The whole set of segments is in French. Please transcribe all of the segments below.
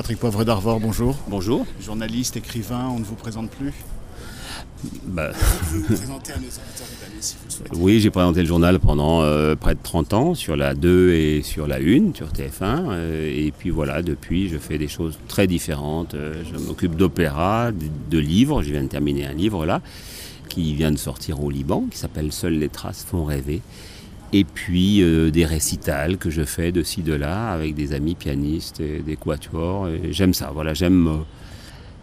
Patrick Poivre d'Arvor, bonjour. Bonjour. Journaliste, écrivain, on ne vous présente plus Bah, Vous vous présentez à nos si vous le souhaitez. oui, j'ai présenté le journal pendant euh, près de 30 ans sur la 2 et sur la 1, sur TF1. euh, et puis voilà, depuis, je fais des choses très différentes. Euh, je m'occupe d'opéra, de, de livres. Je viens de terminer un livre là, qui vient de sortir au Liban, qui s'appelle Seules les traces font rêver. Et puis euh, des récitals que je fais de ci, de là, avec des amis pianistes, et des quatuors. J'aime ça, voilà, j'aime euh,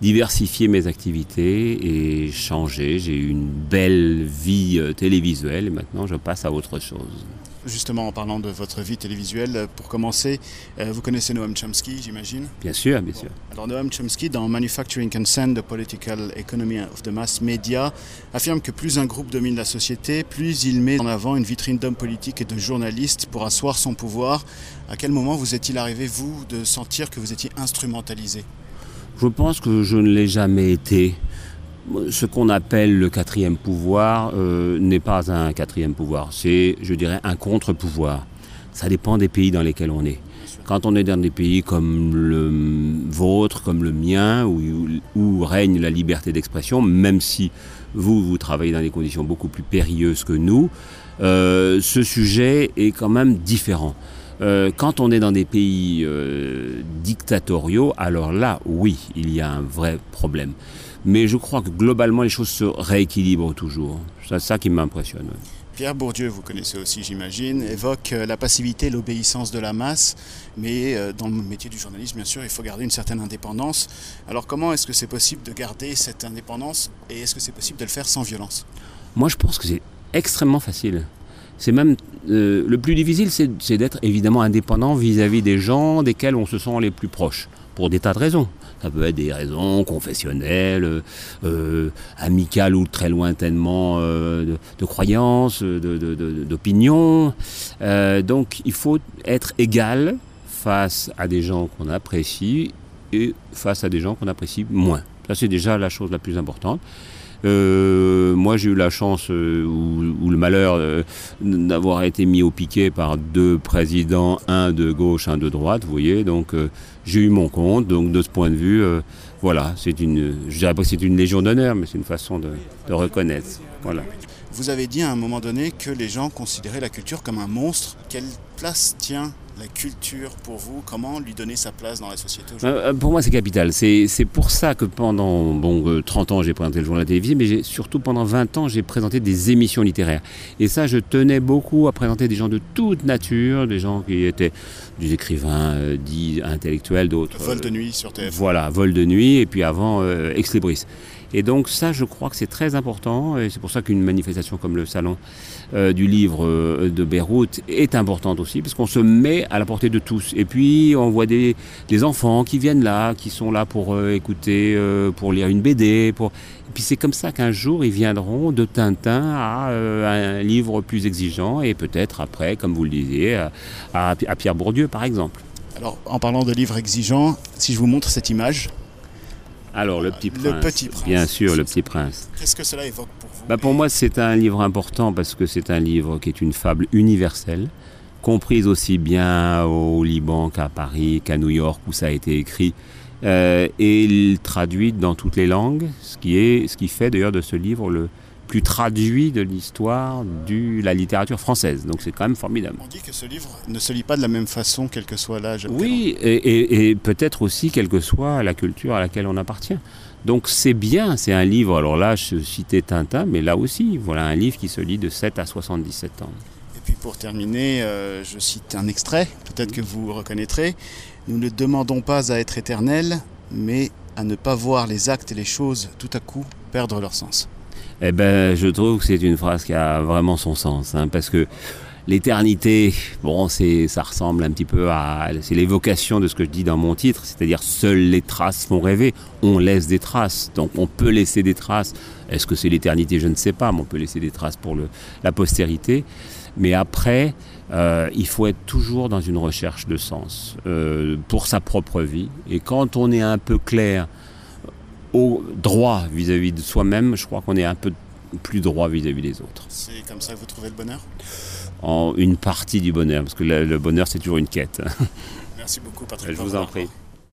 diversifier mes activités et changer. J'ai eu une belle vie euh, télévisuelle et maintenant je passe à autre chose. Justement, en parlant de votre vie télévisuelle, euh, pour commencer, euh, vous connaissez Noam Chomsky, j'imagine Bien sûr, bien sûr. Alors Noam Chomsky, dans Manufacturing Consent, The Political Economy of the Mass Media, affirme que plus un groupe domine la société, plus il met en avant une vitrine d'hommes politiques et de journalistes pour asseoir son pouvoir. À quel moment vous est-il arrivé, vous, de sentir que vous étiez instrumentalisé? Je pense que je ne l'ai jamais été. Ce qu'on appelle le quatrième pouvoir euh, n'est pas un quatrième pouvoir, c'est, je dirais, un contre-pouvoir. Ça dépend des pays dans lesquels on est. Quand on est dans des pays comme le vôtre, comme le mien, où, où règne la liberté d'expression, même si vous, vous travaillez dans des conditions beaucoup plus périlleuses que nous, euh, ce sujet est quand même différent. Euh, quand on est dans des pays euh, dictatoriaux, alors là, oui, il y a un vrai problème. Mais je crois que globalement, les choses se rééquilibrent toujours. C'est ça qui m'impressionne. Pierre Bourdieu, vous connaissez aussi, j'imagine, évoque euh, la passivité et l'obéissance de la masse, mais euh, dans le métier du journalisme, bien sûr, il faut garder une certaine indépendance. Alors comment est-ce que c'est possible de garder cette indépendance et est-ce que c'est possible de le faire sans violence? Moi, je pense que c'est extrêmement facile. C'est même euh, le plus difficile, c'est d'être évidemment indépendant vis-à-vis des gens desquels on se sent les plus proches, pour des tas de raisons. Ça peut être des raisons confessionnelles, euh, euh, amicales ou très lointainement de, de croyances, d'opinions. Donc, il faut être égal face à des gens qu'on apprécie et face à des gens qu'on apprécie moins. Ça, c'est déjà la chose la plus importante. Euh, moi, j'ai eu la chance euh, ou, le malheur euh, d'avoir été mis au piquet par deux présidents, un de gauche, un de droite, vous voyez. Donc, j'ai eu mon compte. Donc, de ce point de vue, voilà, c'est une, je dirais pas que c'est une légion d'honneur, mais c'est une façon de, de reconnaître. Voilà. Vous avez dit à un moment donné que les gens considéraient la culture comme un monstre. Quelle place tient la culture pour vous Comment lui donner sa place dans la société aujourd'hui Euh, pour moi, c'est capital. C'est pour ça que pendant bon, euh, 30 ans, j'ai présenté le journal télévisé, mais j'ai- surtout pendant 20 ans, j'ai présenté des émissions littéraires. Et ça, je tenais beaucoup à présenter des gens de toute nature, des gens qui étaient des écrivains euh, dits intellectuels, d'autres. Vol de euh, nuit sur TF1. voilà, vol de nuit, et puis avant, euh, ex libris. Et donc ça, je crois que c'est très important, et c'est pour ça qu'une manifestation comme le salon euh, du livre euh, de Beyrouth est importante aussi, parce qu'on se met à la portée de tous. Et puis on voit des, des enfants qui viennent là, qui sont là pour euh, écouter, pour lire une BD. Pour... Et puis c'est comme ça qu'un jour ils viendront de Tintin à un livre plus exigeant, et peut-être après, comme vous le disiez, à- à Pierre Bourdieu par exemple. Alors, en parlant de livres exigeants, si je vous montre cette image, Alors le petit Le prince. Petit Prince. Bien sûr, le petit prince. qu'est-ce que cela évoque pour vous Bah pour moi, c'est un livre important parce que c'est un livre qui est une fable universelle, comprise aussi bien au Liban qu'à Paris, qu'à New York où ça a été écrit, euh, et il traduit dans toutes les langues, ce qui, est, ce qui fait d'ailleurs de ce livre le plus traduit de l'histoire de la littérature française. Donc c'est quand même formidable. On dit que ce livre ne se lit pas de la même façon, quel que soit l'âge. Oui, et, et- et peut-être aussi quelle que soit la culture à laquelle on appartient. Donc c'est bien, c'est un livre, alors là je citais Tintin, mais là aussi, voilà un livre qui se lit de 7 à 77 ans. Et puis pour terminer, euh, je cite un extrait, peut-être que vous reconnaîtrez. Nous ne demandons pas à être éternels, mais à ne pas voir les actes et les choses tout à coup perdre leur sens. Eh ben, je trouve que c'est une phrase qui a vraiment son sens, hein, parce que l'éternité, bon, c'est, ça ressemble un petit peu à, c'est l'évocation de ce que je dis dans mon titre, c'est-à-dire seules les traces font rêver. On laisse des traces, donc on peut laisser des traces. Est-ce que c'est l'éternité? Je ne sais pas, mais on peut laisser des traces pour le, la postérité. Mais après, euh, il faut être toujours dans une recherche de sens euh, pour sa propre vie. Et quand on est un peu clair au droit vis-à-vis de soi-même, je crois qu'on est un peu plus droit vis-à-vis des autres. C'est comme ça que vous trouvez le bonheur? En une partie du bonheur, parce que le bonheur c'est toujours une quête. Merci beaucoup Patrick. Je vous en prie.